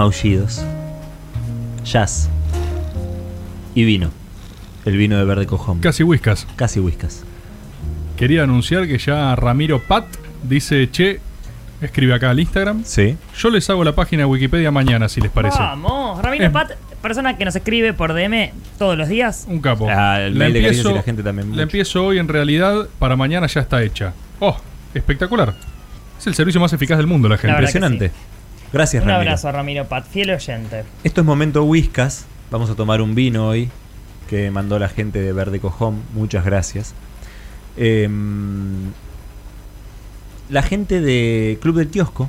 maullidos, jazz y vino. El vino de verde cojón. Casi whiskas. Casi whiskas. Quería anunciar que ya Ramiro Pat dice, che, escribe acá al Instagram. Sí. Yo les hago la página de Wikipedia mañana, si les parece. Vamos, Ramiro Eh. Pat, persona que nos escribe por DM todos los días. Un capo. Ah, el mail de empiezo- y la gente también. La mucho. empiezo hoy, en realidad, para mañana ya está hecha. ¡Oh! Espectacular. Es el servicio más eficaz del mundo, la gente. La verdad que Impresionante. Gracias, Un Ramiro. abrazo a Ramiro Pat, fiel oyente. Esto es momento whiskas. Vamos a tomar un vino hoy que mandó la gente de Verde Cojón. Muchas gracias. Em, la gente de Club del Kiosco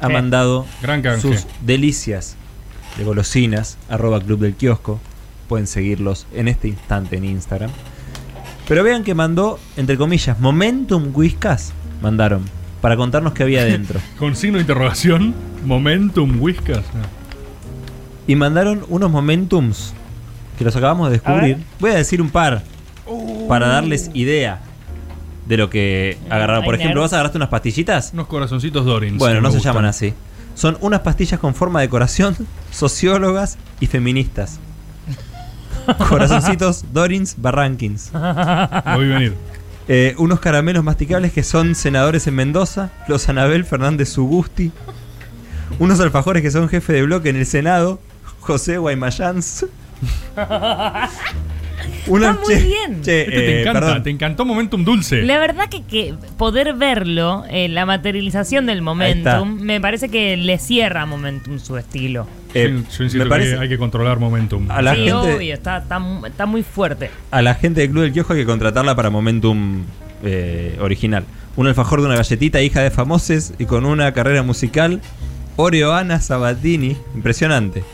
ha ¿Qué? mandado Gran sus delicias de golosinas. Arroba Club del Kiosco. Pueden seguirlos en este instante en Instagram. Pero vean que mandó, entre comillas, Momentum Whiskas. Mandaron para contarnos qué había dentro. Con signo de interrogación, Momentum Whiskas. Y mandaron unos momentums que los acabamos de descubrir. A. Voy a decir un par para darles idea de lo que agarraron. Por ejemplo. ¿vos agarraste unas pastillitas? Unos corazoncitos Dorins. Bueno, no se gustan. llaman así. Son unas pastillas con forma de corazón, sociólogas y feministas. Corazoncitos Dorins Barrankins. Voy a venir. Eh, unos caramelos masticables que son senadores en Mendoza, los Anabel Fernández Sugusti. Unos alfajores que son jefe de bloque en el Senado, José Guaymayans. Está muy che- bien. che, Este te eh, encanta, perdón. te encantó Momentum Dulce. La verdad que, que poder verlo, eh, la materialización del momentum, me parece que le cierra a momentum su estilo. Yo- yo insisto me que parece- hay que controlar Momentum. A la sí, gente- obvio, está, está, mu- está muy fuerte. A la gente del Club del Kiosco hay que contratarla para Momentum eh, original. Un alfajor de una galletita, hija de famoses y con una carrera musical. Oreoana Sabatini. Impresionante.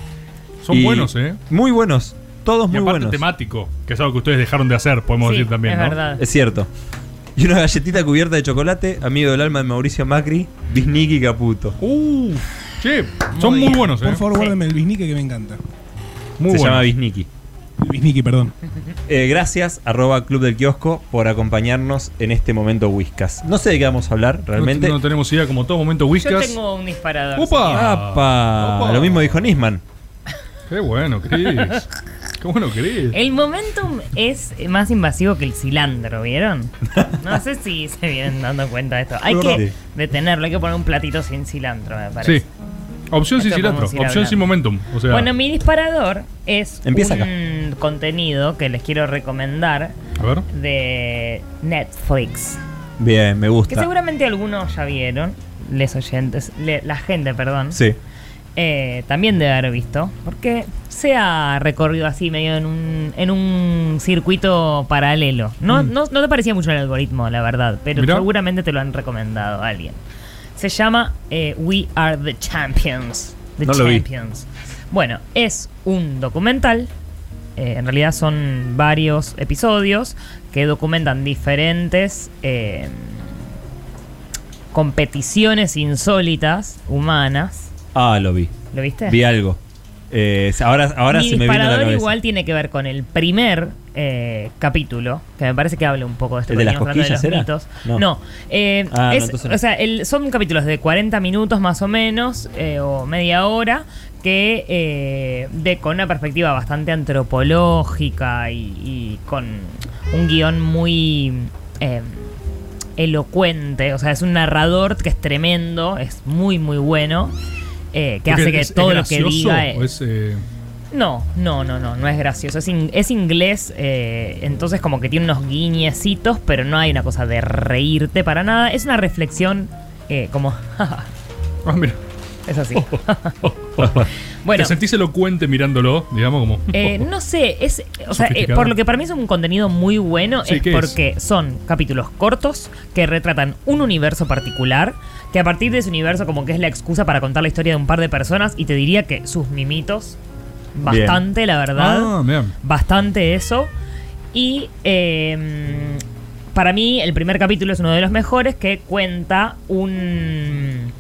Son Y buenos, ¿eh? Muy buenos. Todos Y muy aparte buenos. temático, que es algo que ustedes dejaron de hacer, podemos Sí, decir también, es ¿no? verdad. Es cierto. Y una galletita cubierta de chocolate, amigo del alma de Mauricio Macri, Bisniki Caputo. Uh, che, son muy, buenos, ¿eh? Por favor, guárdame el bisnique que me encanta. Muy Se buenos. llama. El bisnique, perdón. Eh, gracias, arroba Club del Kiosco, por acompañarnos en este momento Whiskas. No sé de qué vamos a hablar realmente. No, no tenemos idea, como todo momento Yo Whiskas. tengo un disparador. ¡Upa! ¡Apa! Opa. Lo mismo dijo Nisman. Qué bueno, Chris. Qué bueno, Chris. El momentum es más invasivo que el cilantro, ¿vieron? No sé si se vienen dando cuenta de esto. Hay No, que no. detenerlo, hay que poner un platito sin cilantro, me parece. Sí. Opción sin cilantro, opción sin momentum. O sea, Bueno, mi disparador es Empieza un contenido que les quiero recomendar a ver. de Netflix. Bien, me Que gusta. seguramente algunos ya vieron, les oyentes, le- la gente, perdón. Sí. Eh, también debe haber visto, porque se ha recorrido así medio en un, en un circuito paralelo. No, Mm. no, no te parecía mucho el algoritmo, la verdad, pero Mirá. seguramente te lo han recomendado a alguien. Se llama eh, We Are the Champions. The No. Champions. Bueno, es un documental. eh, en realidad son varios episodios que documentan diferentes eh, competiciones insólitas humanas. Ah, lo vi. ¿Lo viste? Vi algo. Eh, ahora ahora Mi se me vino a la cabeza. igual tiene que ver con el primer eh, capítulo, que me parece que habla un poco de esto ¿El de las cosquillas los era? mitos. No. No, eh, Ah, es- no. o sea, el- son capítulos de 40 minutos más o menos, eh, o media hora, que eh, de con una perspectiva bastante antropológica y, y con un guion muy eh, elocuente. O sea, es un narrador que es tremendo, es muy, muy bueno. Eh, que Porque hace que es- es todo lo que diga es, eh, no, no, no, no, no es gracioso. Es, in- es inglés, eh, entonces como que tiene unos guiñecitos, pero no hay una cosa de reírte para nada. Es una reflexión eh, como... Ah, mira. Es así. Bueno. ¿Te sentís elocuente mirándolo? Digamos, como. Eh, no sé, es, o sea, eh, por lo que para mí es un contenido muy bueno, Sí, es porque son capítulos cortos que retratan un universo particular, que a partir de ese universo como que es la excusa para contar la historia de un par de personas y te diría que sus mimitos, Bien. bastante la verdad, Ah, bien. bastante eso. Y eh, para mí el primer capítulo es uno de los mejores que cuenta un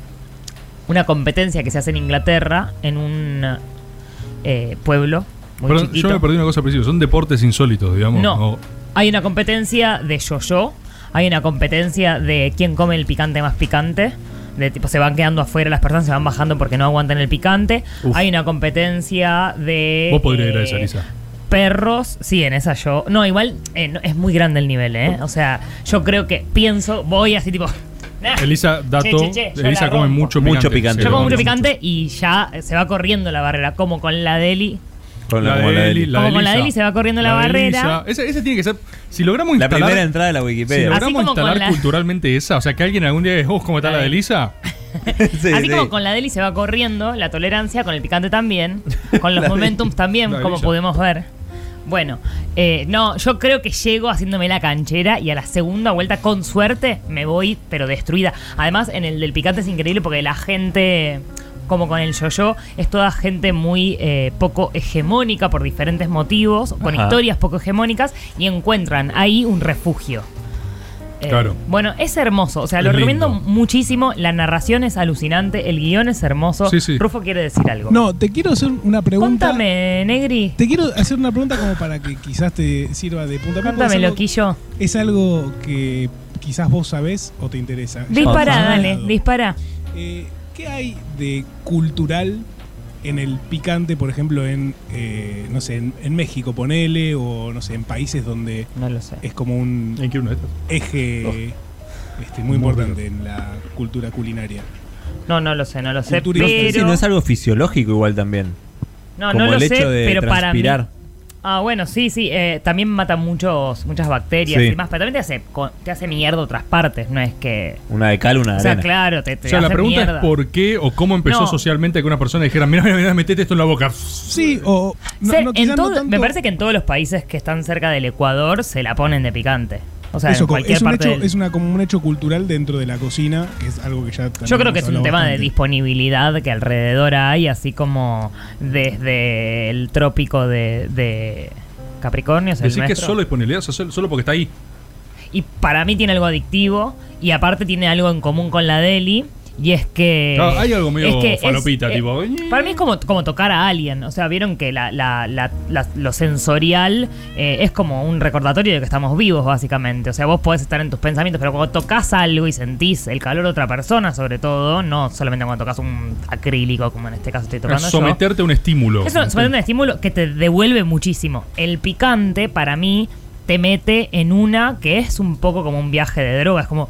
una competencia que se hace en Inglaterra en un eh, pueblo muy Perdón, chiquito. yo me perdí una cosa al principio. Son deportes insólitos, digamos. No. Hay una competencia de yo-yo, hay una competencia de quién come el picante más picante, de tipo se van quedando afuera las personas, se van bajando porque no aguantan el picante. Uf. Hay una competencia de Vos podrías ir a eh, esa, Lisa. perros, sí, en esa yo. No, igual eh, no, es muy grande el nivel, ¿eh? O sea, yo creo que pienso, voy así tipo. "Nah". Elisa, dato, Che, che, che, yo Elisa la come mucho picante. Mucho picante. Sí, Yo como mucho picante y ya se va corriendo la barrera, como con la deli. Con La, la, como de la la Como con la Elisa. Eli se va corriendo la barrera. Ese, ese tiene que ser. Si logramos La instalar. primera entrada de la si Wikipedia. Así logramos instalar la- culturalmente esa, o sea, que alguien algún día diga, oh, ¿cómo está La la de Elisa? Sí, Así sí. como con la deli se va corriendo, la tolerancia, con el picante también, con los La momentums también, La como podemos ver. Bueno, eh, no, yo creo que llego haciéndome la canchera y a la segunda vuelta, con suerte, me voy, pero destruida. Además, en el del picante es increíble porque la gente, como con el yo-yo, es toda gente muy eh, poco hegemónica por diferentes motivos, con Ajá. historias poco hegemónicas, y encuentran ahí un refugio. Eh, Claro. Bueno, es hermoso. O sea, Es lo recomiendo lindo. muchísimo. La narración es alucinante. El guion es hermoso. Sí, sí. Rufo quiere decir algo. No, te quiero hacer una pregunta. Contame, Negri. Te quiero hacer una pregunta como para que quizás te sirva de punta. Algo- loquillo. Es algo que quizás vos sabés o te interesa. Dispara, dale, dispara. Eh, ¿Qué hay de cultural en el picante, por ejemplo, en, eh, no sé, en, en México, ponele, o no sé, en países donde No lo sé. es como un ¿En qué uno de estos? eje este, muy importante en la cultura culinaria? No, no lo sé, no lo sé. Cultura- No Pero. si no es algo fisiológico igual también. no, como no lo el sé, hecho de pero para mí. Ah, bueno, sí, sí. eh, también mata muchos, muchas bacterias Sí. y demás. Pero también te hace, co- te hace mierda otras partes. No es que. Una de cal, una de O sea, arena. claro, te, te O sea, la hace pregunta mierda. es por qué o cómo empezó No. socialmente que una persona dijera, mira, mira, mira, metete esto en la boca. Sí, o no, Se- no, en quizás no todo- tanto- Me parece que en todos los países que están cerca del Ecuador se la ponen de picante. O sea, Eso, en cualquier es, un parte hecho, del- es una, como un hecho cultural dentro de la cocina, que es algo que ya Yo creo que es un tema de disponibilidad que alrededor hay, así como desde el trópico de, de Capricornio. es Decir que es solo disponibilidad, solo porque está ahí. Y para mí tiene algo adictivo y aparte tiene algo en común con la Deli. Y es que. Claro, hay algo medio es que es- falopita, eh, tipo. Para mí es como, como tocar a alguien. O sea, vieron que la, la- la- la- lo sensorial eh, es como un recordatorio de que estamos vivos, básicamente. O sea, vos podés estar en tus pensamientos, pero cuando tocas algo y sentís el calor de otra persona, sobre todo, no solamente cuando tocas un acrílico, como en este caso estoy tocando Es yo. someterte a un estímulo. Es someterte a un estímulo que te devuelve muchísimo. El picante, para mí, te mete en una que es un poco como un viaje de droga. Es como.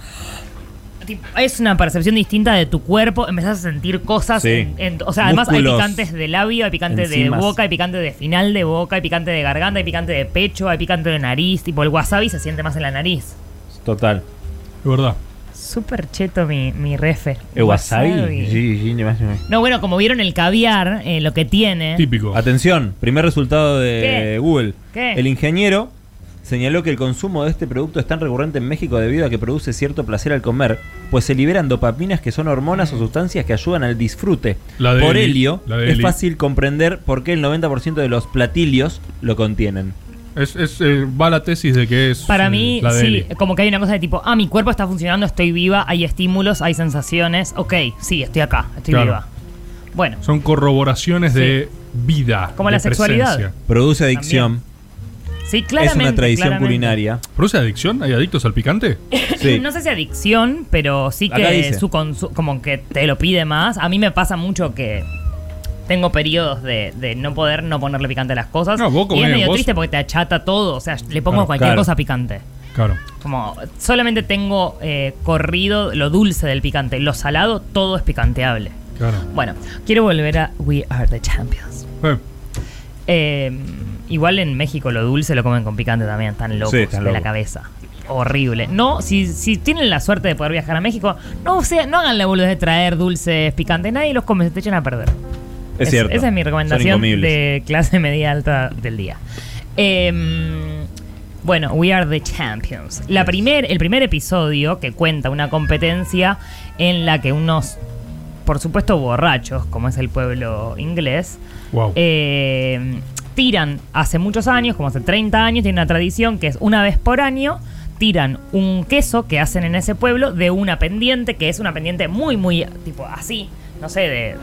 Es una percepción distinta de tu cuerpo. Empezás a sentir cosas. Sí. en- en- o sea, además hay picantes de labio, hay picante Enzimas. de boca, hay picante de final de boca, hay picante de garganta, hay picante de pecho, hay picante de nariz. Tipo, el wasabi se siente más en la nariz. Total. De verdad. Súper cheto mi, mi refe. ¿El wasabi? Sí, sí, ni más ni menos. No, bueno, como vieron el caviar, eh, lo que tiene. Típico. Atención, primer resultado de ¿Qué? Google. ¿Qué? El ingeniero señaló que el consumo de este producto es tan recurrente en México debido a que produce cierto placer al comer, pues se liberan dopaminas que son hormonas o sustancias que ayudan al disfrute. La de por Eli, ello, la de es Eli. fácil comprender por qué el 90% de los platillos lo contienen. Es, es, eh, va la tesis de que es. Para eh, mí, la de sí, Eli. como que hay una cosa de tipo, ah, mi cuerpo está funcionando, estoy viva, hay estímulos, hay sensaciones. Ok, sí, estoy acá, estoy Claro. viva. Bueno, Son corroboraciones de vida. Como de la sexualidad. Produce adicción. Sí, claramente. Es una tradición claramente. culinaria. ¿Produce adicción? ¿Hay adictos al picante? Sí. No sé si adicción, pero sí que su consu- como que te lo pide más. A mí me pasa mucho que tengo periodos de, de no poder no ponerle picante a las cosas. No, vos y es medio vos- triste porque te achata todo. O sea, le pongo Claro, cualquier claro. cosa picante. Claro. Como solamente tengo eh, corrido lo dulce del picante. Lo salado, todo es picanteable. Claro. Bueno, quiero volver a We Are the Champions. Eh, Eh, igual en México lo dulce lo comen con picante también, están locos Sí, están de la cabeza. Horrible. No, si, si tienen la suerte de poder viajar a México, no, sea, no hagan la boludez de traer dulces picantes. Nadie los come, se te echan a perder. Es cierto. Esa es mi recomendación de clase media alta del día. Em, bueno, We Are the Champions. La primer, el primer episodio que cuenta una competencia en la que unos, por supuesto, borrachos, como es el pueblo inglés, wow. eh, tiran hace muchos años, como hace 30 años, tiene una tradición que es una vez por año tiran un queso que hacen en ese pueblo de una pendiente, que es una pendiente muy, muy, tipo así, no sé, de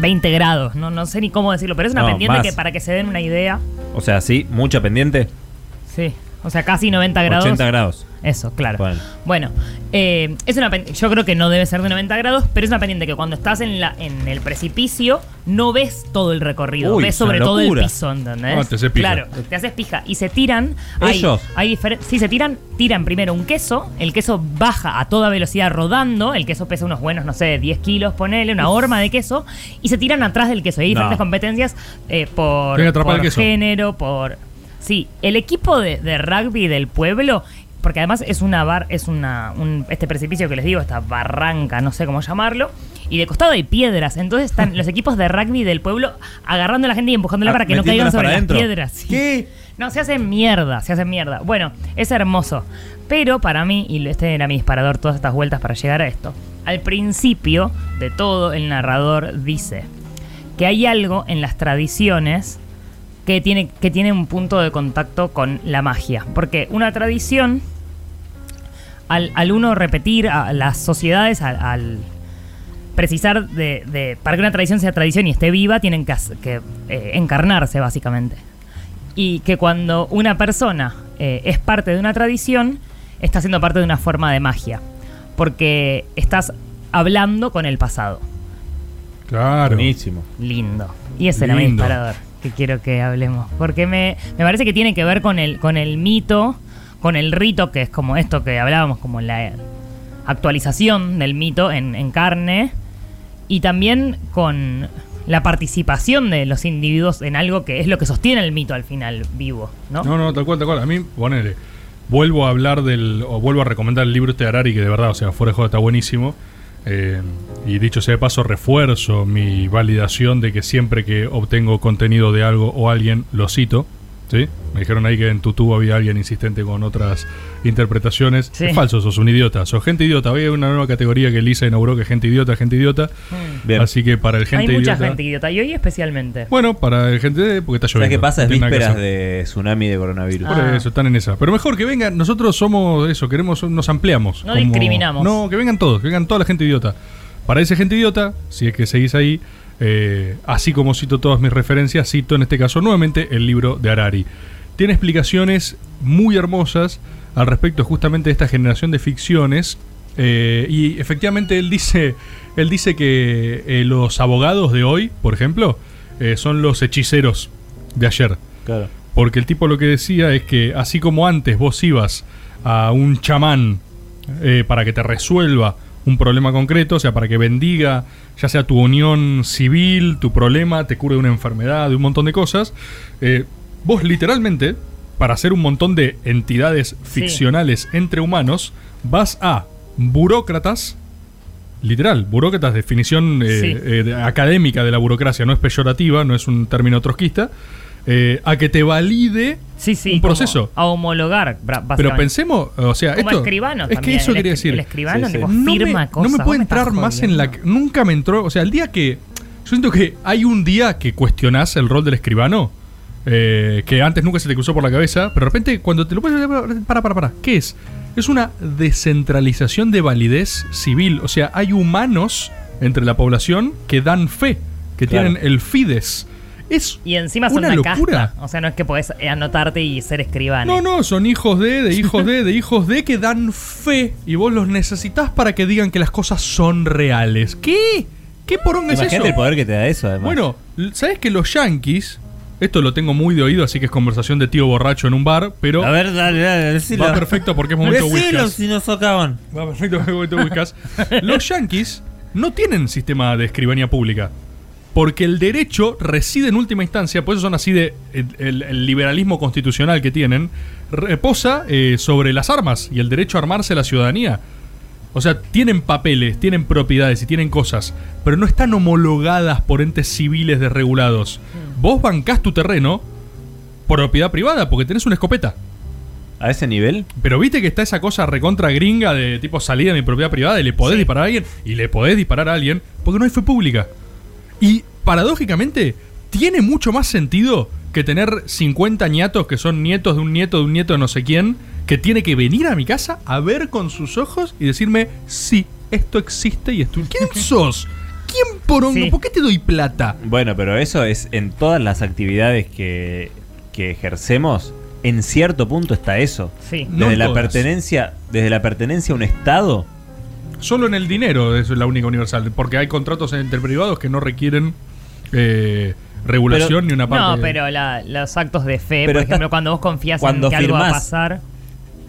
20 grados, no, no sé ni cómo decirlo, pero es una No, pendiente más. que para que se den una idea, O sea, sí, mucha pendiente. sí, O sea, casi 90 grados. 80 grados. Eso, claro. Bueno. Bueno, eh, es una yo creo que no debe ser de 90 grados, pero es una pendiente que cuando estás en, la, en el precipicio no ves todo el recorrido, Uy, ves sobre todo el piso, ¿entendés? Ah, te haces pija. Claro, te haces pija. Y se tiran. hay- ¿Ellos? Hay, diferen- sí, se tiran, tiran primero un queso, el queso baja a toda velocidad rodando, el queso pesa unos buenos, no sé, 10 kilos, ponele, una horma de queso, y se tiran atrás del queso. Hay No. diferentes competencias eh, por, género, por... Sí, el equipo de, de rugby del pueblo, porque además es una bar, es una un- este precipicio que les digo, esta barranca, no sé cómo llamarlo, y de costado hay piedras, entonces están los equipos de rugby del pueblo agarrando a la gente y empujándola Ah, para que no caigan sobre las piedras. sí. ¿Qué? No, se hacen mierda, se hacen mierda. Bueno, es hermoso. Pero para mí, y este era mi disparador todas estas vueltas para llegar a esto, al principio de todo el narrador dice que hay algo en las tradiciones que tiene, que tiene un punto de contacto con la magia. Porque una tradición, al, al uno repetir a las sociedades, al, al precisar de, de- Para que una tradición sea tradición y esté viva, tienen que, que, eh, encarnarse, básicamente. Y que cuando una persona eh, es parte de una tradición, está siendo parte de una forma de magia. Porque estás hablando con el pasado. Claro. Buenísimo. Lindo. Y ese era mi Lindo. disparador que quiero que hablemos. Porque me, me parece que tiene que ver con el, con el mito, con el rito, que es como esto que hablábamos, como la actualización del mito en, en carne. Y también con la participación de los individuos en algo que es lo que sostiene el mito al final vivo, ¿no? No, no, tal cual, tal cual. A mí, ponele. Vuelvo a hablar del. o vuelvo a recomendar el libro este de Harari, que de verdad, o sea, fuera de joda está buenísimo. Eh, y dicho sea de paso, refuerzo mi validación de que siempre que obtengo contenido de algo o alguien, lo cito. ¿Sí? Me dijeron ahí que en tu tubo había alguien insistente con otras interpretaciones. Sí. Es falso, sos un idiota. Sos gente idiota. Hoy hay una nueva categoría que Lisa inauguró que es gente idiota, gente idiota. Bien. Así que para el gente Hay mucha idiota. gente idiota y hoy especialmente. Bueno, para el gente porque está lloviendo. ¿Sabes qué pasa? Es vísperas de tsunami de coronavirus. Por Ah. eso, están en esa. Pero mejor que vengan, nosotros somos eso, queremos, nos ampliamos. No discriminamos. No, que vengan todos, que vengan toda la gente idiota. Para esa gente idiota, si es que seguís ahí, eh, así como cito todas mis referencias, cito en este caso nuevamente el libro de Harari. Tiene explicaciones muy hermosas al respecto justamente de esta generación de ficciones. eh, y efectivamente él dice, él dice que eh, los abogados de hoy, por ejemplo, son los hechiceros de ayer. Claro. Porque el tipo lo que decía es que así como antes vos ibas a un chamán para que te resuelva un problema concreto, o sea, para que bendiga ya sea tu unión civil, tu problema, te cure de una enfermedad, de un montón de cosas, eh, vos literalmente, para hacer un montón de entidades ficcionales entre humanos, vas a burócratas, literal, burócratas, definición eh, Sí. eh, académica de la burocracia, no es peyorativa, no es un término trotskista, eh, a que te valide Sí, sí. un proceso. A homologar, Pero pensemos, o sea, Como esto. escribanos es también, que eso el quería decir. el escribano, Sí, sí. tipo, no me, firma no cosas. me vos puede entrar más en la. Nunca me entró. O sea, el día que. Yo siento que hay un día que cuestionás el rol del escribano. eh, que antes nunca se te cruzó por la cabeza. Pero de repente, cuando te lo puedes. Para, para, para. ¿Qué es? Es una descentralización de validez civil. O sea, hay humanos entre la población que dan fe. Que Claro. tienen el fides. Es Y encima son una una, locura. casta. O sea, no es que podés anotarte y ser escribano. No, no, son hijos de, de hijos de, de hijos de que dan fe y vos los necesitas para que digan que las cosas son reales. ¿Qué? ¿Qué poronga es eso? El poder que te da eso, además. Bueno, ¿sabes que los yankees, esto lo tengo muy de oído, así que es conversación de tío borracho en un bar, pero a ver, dale, dale, decilo. va perfecto porque es momento whiskas. si nos socaban. Va perfecto porque es momento whiskas. Los yankees no tienen sistema de escribanía pública. Porque el derecho reside en última instancia, por eso son así de. El, el- el liberalismo constitucional que tienen, reposa eh, sobre las armas y el derecho a armarse la ciudadanía. O sea, tienen papeles, tienen propiedades y tienen cosas, pero no están homologadas por entes civiles desregulados. Vos bancás tu terreno, propiedad privada, porque tenés una escopeta. ¿A ese nivel? Pero viste que está esa cosa recontra gringa de tipo salida de mi propiedad privada y le podés Sí. disparar a alguien y le podés disparar a alguien porque no hay fe pública. Y paradójicamente tiene mucho más sentido que tener 50 ñatos que son nietos de un nieto de un nieto de no sé quién que tiene que venir a mi casa a ver con sus ojos y decirme sí, esto existe y esto. ¿Quién sos? ¿Quién porongo? Sí. ¿Por qué te doy plata? Bueno, pero eso es en todas las actividades que, que ejercemos. en cierto punto está eso. Sí. Desde la todas. pertenencia, desde la pertenencia a un estado, Solo en el dinero es la única universal, porque hay contratos entre privados que no requieren eh, regulación Pero- ni una parte. No, pero la- los actos de fe, Pero por está- ejemplo, cuando vos confías cuando en que algo va a firmás- pasar.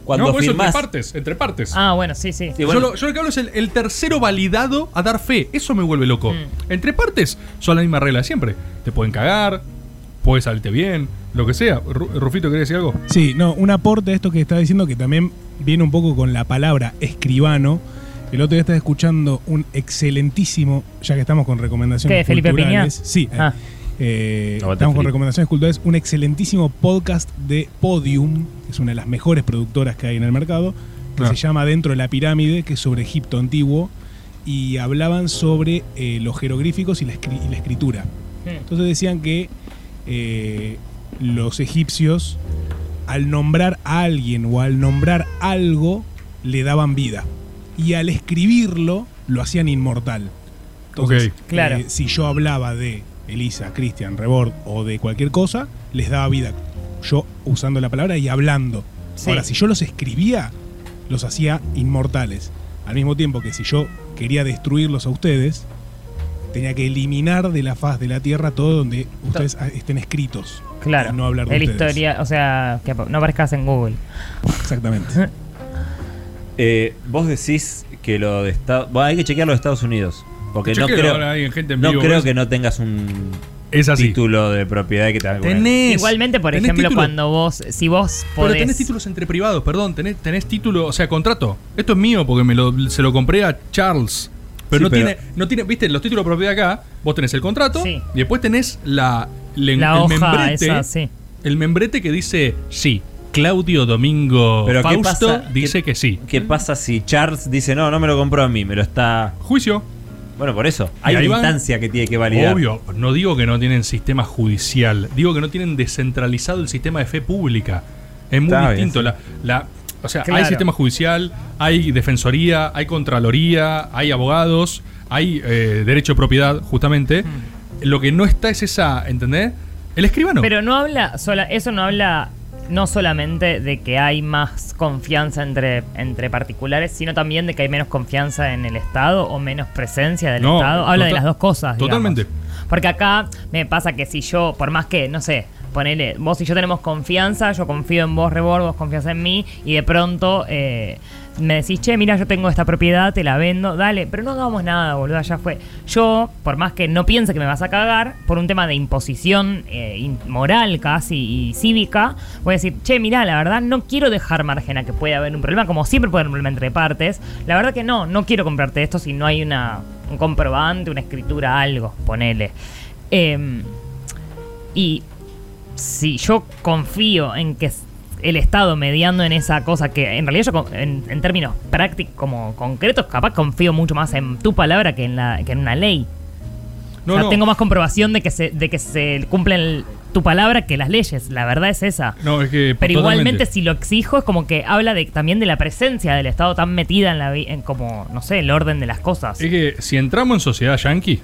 cuando no, por eso entre firmás, partes, entre partes. Ah, bueno, sí, sí. Sí, bueno. yo, lo, yo lo que hablo es el, el tercero validado a dar fe. Eso me vuelve loco. Mm. Entre partes son la misma regla de siempre. Te pueden cagar, puede salirte bien, lo que sea. Ru- Rufito, ¿querés decir algo? Sí, no, un aporte a esto que está diciendo que también viene un poco con la palabra escribano. El otro día estaba escuchando un excelentísimo, ya que estamos con recomendaciones ¿Qué, Felipe culturales. Piña? Sí, eh, Ah. eh, estamos con recomendaciones culturales. Un excelentísimo podcast de Podium, que es una de las mejores productoras que hay en el mercado, que Ah. se llama Dentro de la Pirámide, que es sobre Egipto antiguo. Y hablaban sobre eh, los jeroglíficos y la, escri- y la escritura. Mm. Entonces decían que eh, los egipcios, al nombrar a alguien o al nombrar algo, le daban vida. Y al escribirlo, lo hacían inmortal. Entonces, Ok. Claro. eh, si yo hablaba de Elisa, Cristian, Rebord o de cualquier cosa, les daba vida. Yo usando la palabra y hablando. Sí. Ahora, si yo los escribía, los hacía inmortales. Al mismo tiempo que si yo quería destruirlos a ustedes, tenía que eliminar de la faz de la tierra todo donde ustedes ah, estén escritos. Claro. Y no hablar de ustedes. historia, o sea, que no aparezcas en Google. Exactamente. eh, vos decís que lo de Estados... Bueno, hay que chequear lo de Estados Unidos. Porque no creo, ahora hay gente en no vivo, creo ¿ves? que no tengas un Es así. título de propiedad que te haga- Tenés. Igualmente, por ejemplo, título. cuando vos, si vos Pero tenés títulos entre privados, perdón, tenés, tenés título, o sea, contrato. Esto es mío porque me lo, se lo compré a Charles. Pero Sí, no pero- tiene, no tiene, viste, los títulos de propiedad acá, vos tenés el contrato Sí. y después tenés la, la el hoja membrete, esa, sí. el membrete que dice sí. Claudio Domingo Pero ¿qué Fausto pasa? dice ¿Qué- que sí. ¿Qué pasa si Charles dice, no, no me lo compró a mí, me lo está... Juicio. Bueno, por eso. Hay una instancia que tiene que validar. Obvio, no digo que no tienen sistema judicial, digo que no tienen descentralizado el sistema de fe pública. Es muy Está distinto. sí. La, la- o sea, hay sistema judicial, hay defensoría, hay contraloría, hay abogados, hay eh, derecho de propiedad, justamente. Lo que no está es esa, ¿entendés? El escribano. Pero no habla, sola, eso no habla no solamente de que hay más confianza entre, entre particulares, sino también de que hay menos confianza en el Estado o menos presencia del No, Estado. Habla de las dos cosas. digamos. totalmente. Porque acá me pasa que si yo, por más que, no sé, ponele, vos y yo tenemos confianza, yo confío en vos, Rebord, vos confías en mí, y de pronto eh, me decís, che, mira, yo tengo esta propiedad, te la vendo, dale, pero no hagamos nada, boludo, ya fue. Yo, por más que no piense que me vas a cagar, por un tema de imposición eh, moral casi y cívica, voy a decir, che, mira, la verdad no quiero dejar margen a que pueda haber un problema, como siempre puede haber un problema entre partes. La verdad que no, no quiero comprarte esto si no hay una, un comprobante, una escritura, algo, ponele. Em, y si yo confío en que el Estado mediando en esa cosa que en realidad yo con- en, en términos prácticos como concretos capaz confío mucho más en tu palabra que en la que en una ley. no, o sea, no. tengo más comprobación de que se de que se cumplen tu palabra que las leyes. La verdad es esa. No, es que. Pero totalmente. igualmente si lo exijo es como que habla de, también de la presencia del Estado tan metida en la en como no sé el orden de las cosas. Es que si entramos en sociedad yankee,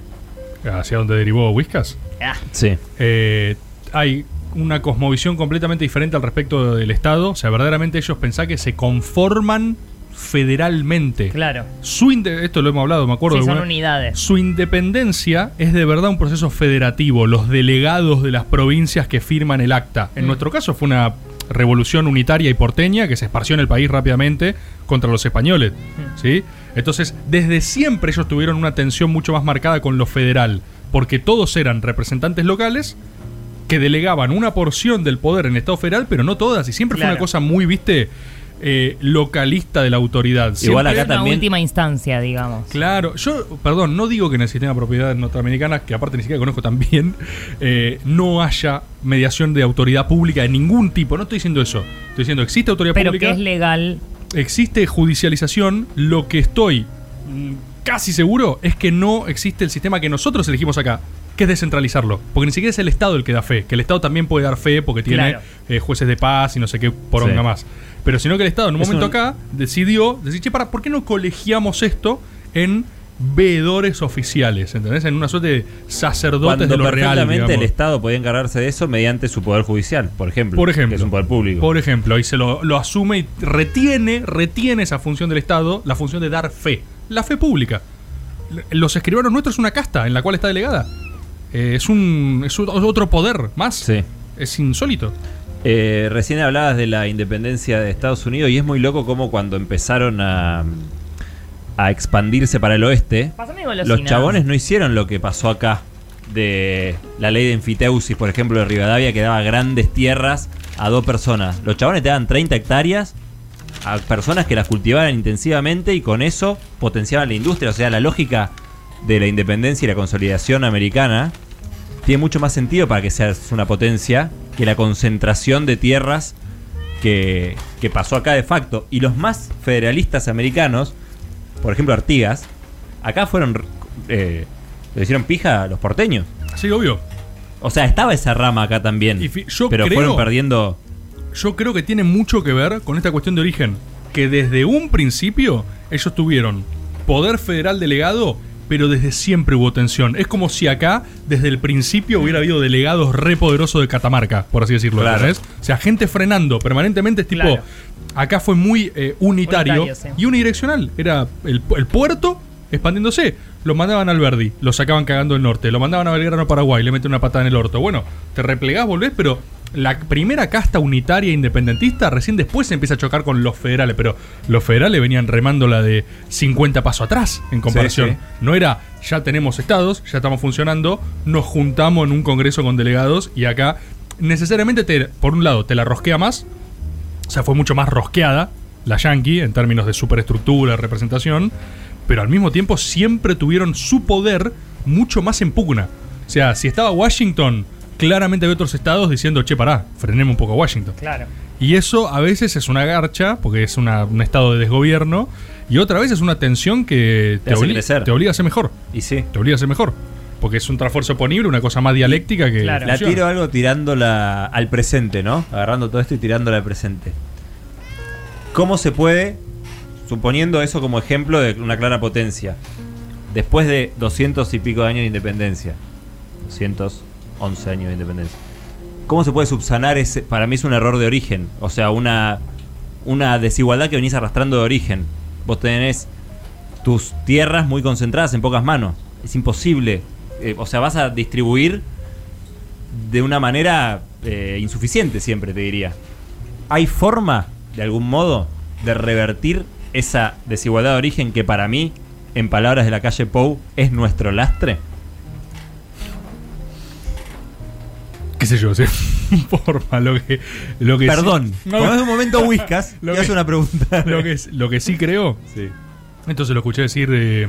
hacia donde derivó Whiskas, Ah, Sí. eh, hay una cosmovisión completamente diferente al respecto del Estado. O sea, verdaderamente ellos pensán que se conforman federalmente. claro. Su esto lo hemos hablado, me acuerdo. Sí, son alguna- unidades. Su independencia es de verdad un proceso federativo. Los delegados de las provincias que firman el acta. En Mm. nuestro caso fue una revolución unitaria y porteña que se esparció en el país rápidamente contra los españoles. Mm. ¿sí? Entonces, desde siempre ellos tuvieron una tensión mucho más marcada con lo federal. Porque todos eran representantes locales que delegaban una porción del poder en el Estado federal, pero no todas. Y siempre fue Claro. una cosa muy, viste, eh, localista de la autoridad. Igual Siempre- acá una también- última instancia, digamos. Claro, yo, perdón, no digo que en el sistema de propiedad norteamericana, que aparte ni siquiera conozco tan bien, eh, no haya mediación de autoridad pública de ningún tipo. No estoy diciendo eso. Estoy diciendo, existe autoridad Pero que pública, es legal. existe judicialización. Lo que estoy mm, casi seguro es que no existe el sistema que nosotros elegimos acá, que es descentralizarlo. Porque ni siquiera es el Estado el que da fe, que el Estado también puede dar fe porque tiene Claro. eh, jueces de paz y no sé qué poronga Sí. más. Pero sino que el Estado en un Es momento un- acá decidió, decir, che, para, ¿por qué no colegiamos esto en veedores oficiales, ¿entendés? En una suerte de sacerdotes Cuando de lo real. perfectamente el digamos. Estado podía encargarse de eso mediante su poder judicial, por ejemplo. Por ejemplo. Que es un poder público. Por ejemplo, y se lo, lo asume y retiene, retiene esa función del Estado, la función de dar fe. La fe pública. L- Los escribanos nuestros es una casta en la cual está delegada. Eh, es un es otro poder más. Sí. Es insólito. Eh, recién hablabas de la independencia de Estados Unidos y es muy loco como cuando empezaron a, a expandirse para el oeste, los chabones no hicieron lo que pasó acá de la ley de enfiteusis, por ejemplo, de Rivadavia, que daba grandes tierras a dos personas. Los chabones te daban 30 hectáreas a personas que las cultivaban intensivamente y con eso potenciaban la industria. O sea, la lógica de la independencia y la consolidación americana tiene mucho más sentido para que seas una potencia que la concentración de tierras que, que pasó acá de facto. Y los más federalistas americanos, por ejemplo Artigas, acá fueron... eh, le hicieron pija a los porteños. Sí, obvio. O sea, estaba esa rama acá también. Y yo pero creo- fueron perdiendo... Yo creo que tiene mucho que ver con esta cuestión de origen. Que desde un principio ellos tuvieron poder federal delegado, pero desde siempre hubo tensión. Es como si acá, desde el principio, hubiera habido delegados re poderosos de Catamarca, por así decirlo. Claro. O sea, gente frenando permanentemente. Es tipo, Claro. acá fue muy eh, unitario, Unitario, sí. y unidireccional. Era el, el puerto expandiéndose. Lo mandaban al Verdi, lo sacaban cagando el norte. Lo mandaban a Belgrano, Paraguay, le meten una patada en el orto. Bueno, te replegás, volvés, pero la primera casta unitaria independentista recién después se empieza a chocar con los federales. Pero los federales venían remando la de 50 pasos atrás en comparación. sí. No era ya tenemos estados, ya estamos funcionando, nos juntamos en un congreso con delegados y acá necesariamente, te, por un lado, te la rosquea más, o sea, fue mucho más rosqueada la Yankee en términos de superestructura, representación, pero al mismo tiempo siempre tuvieron su poder mucho más en pugna. O sea, si estaba Washington, claramente había otros estados diciendo, che, pará, frenemos un poco a Washington. Claro. Y eso a veces es una garcha, porque es una- un estado de desgobierno, y otra vez es una tensión que Te te, obli- te obliga a ser mejor. Y sí. Te obliga a ser mejor. Porque es un transfuerzo oponible, una cosa más dialéctica que. Claro. La tiro algo tirándola al presente, ¿no? Agarrando todo esto y tirándola al presente. ¿Cómo se puede, suponiendo eso como ejemplo de una clara potencia, después de 200 y pico de años de independencia, 211 años de independencia, ¿cómo se puede subsanar ese? Para mí es un error de origen, o sea, una, una desigualdad que venís arrastrando de origen. Vos tenés tus tierras muy concentradas en pocas manos. Es imposible. Eh, o sea, vas a distribuir de una manera eh, insuficiente siempre, te diría. ¿Hay forma, de algún modo, de revertir esa desigualdad de origen que para mí, en palabras de la calle Pou, es nuestro lastre? Qué sé yo, forma lo que lo que Perdón, sí- no, un momento whiskas, Lo y que- hace una pregunta. lo que es- lo que sí creo, Sí. entonces lo escuché decir eh,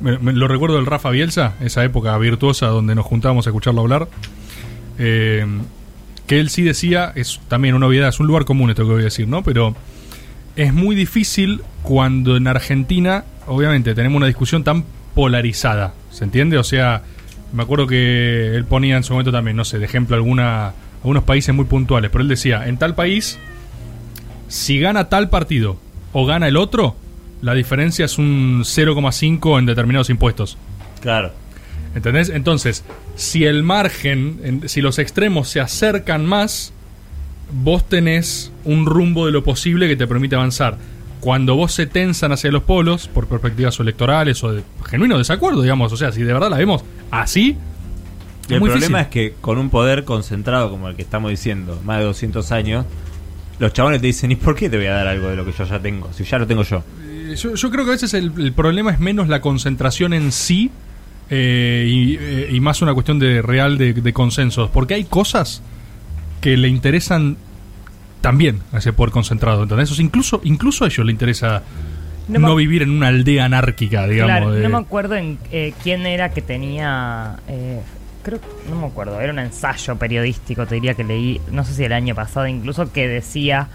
me- me- lo recuerdo del Rafa Bielsa, esa época virtuosa donde nos juntábamos a escucharlo hablar. eh, que él sí decía, es también una obviedad, es un lugar común esto que voy a decir, ¿no? Pero es muy difícil cuando en Argentina, obviamente, tenemos una discusión tan polarizada, ¿se entiende? O sea, me acuerdo que él ponía en su momento también, no sé, de ejemplo alguna, algunos países muy puntuales, pero él decía, en tal país, si gana tal partido o gana el otro, la diferencia es un 0,5 en determinados impuestos. Claro. ¿Entendés? Entonces, si el margen, en- si los extremos se acercan más, vos tenés un rumbo de lo posible que te permite avanzar. Cuando vos se tensan hacia los polos, por perspectivas o electorales o de genuino desacuerdo, digamos, o sea, si de verdad la vemos así, el muy problema difícil. es que con un poder concentrado como el que estamos diciendo, más de 200 años, los chabones te dicen, ¿y por qué te voy a dar algo de lo que yo ya tengo? Si ya lo tengo yo. Eh, Yo, yo creo que a veces el, el problema es menos la concentración en sí eh, y, eh, y más una cuestión de real de, de consensos. Porque hay cosas que le interesan también a ese poder concentrado. ¿entendés? O sea, incluso, incluso a ellos le interesa No vivir en una aldea anárquica, digamos. Claro, de- no me acuerdo en eh, quién era que tenía. eh, creo no me acuerdo, era un ensayo periodístico, te diría que leí, no sé si el año pasado incluso, que decía,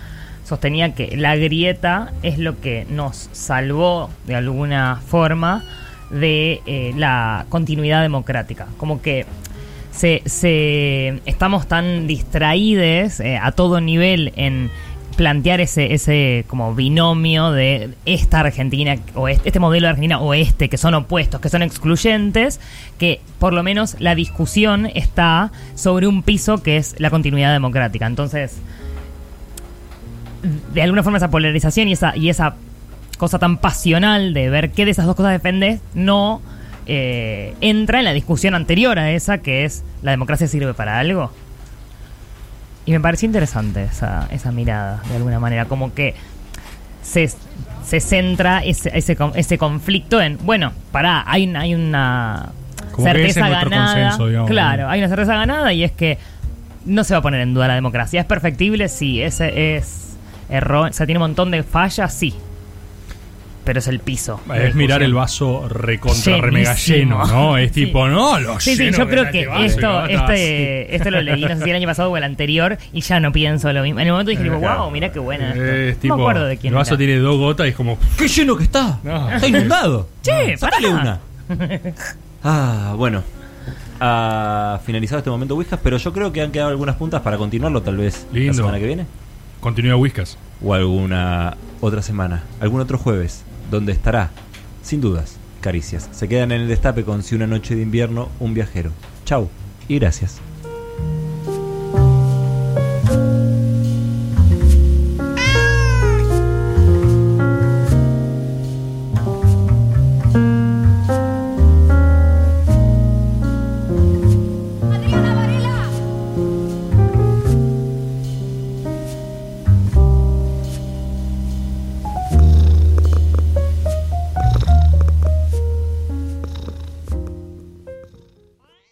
sostenía que la grieta es lo que nos salvó de alguna forma de eh, la continuidad democrática. Como que se, se- estamos tan distraídos eh, a todo nivel en plantear ese, ese como binomio de esta Argentina o este, modelo de Argentina o este, que son opuestos, que son excluyentes, que por lo menos la discusión está sobre un piso que es la continuidad democrática. Entonces, de alguna forma esa polarización y esa, y esa cosa tan pasional de ver qué de esas dos cosas defendes no eh, entra en la discusión anterior a esa, que es la democracia sirve para algo. Y me pareció interesante esa, esa mirada, de alguna manera, como que se, se centra ese, ese, ese conflicto en, bueno, pará, hay, una- hay una Como que ese certeza ganada. consenso, digamos. claro, hay una certeza ganada y es que no se va a poner en duda la democracia. ¿Es perfectible? Sí. ¿Ese es error? O sea, tiene un montón de fallas, sí. Pero es el piso. Es mirar el vaso recontra remega lleno, ¿no? Es Sí. tipo, no, lo Sí, sí, yo creo que vaso esto, este, esto lo leí, no sé si el año pasado o el anterior, y ya no pienso lo mismo. En el momento dije, tipo, wow, mira qué buena esto. Es no me acuerdo de quién el vaso era. tiene dos gotas y es como, ¡Qué lleno que está! No. Está inundado. Che, pará. una. Ah, bueno. Ha finalizado este momento Whiskas, pero yo creo que han quedado algunas puntas para continuarlo tal vez la semana que viene. continúa Whiskas. O alguna otra semana. Algún otro jueves. Donde estará, sin dudas, Caricias. Se quedan en el destape con Si una noche de invierno, un viajero. Chau y gracias.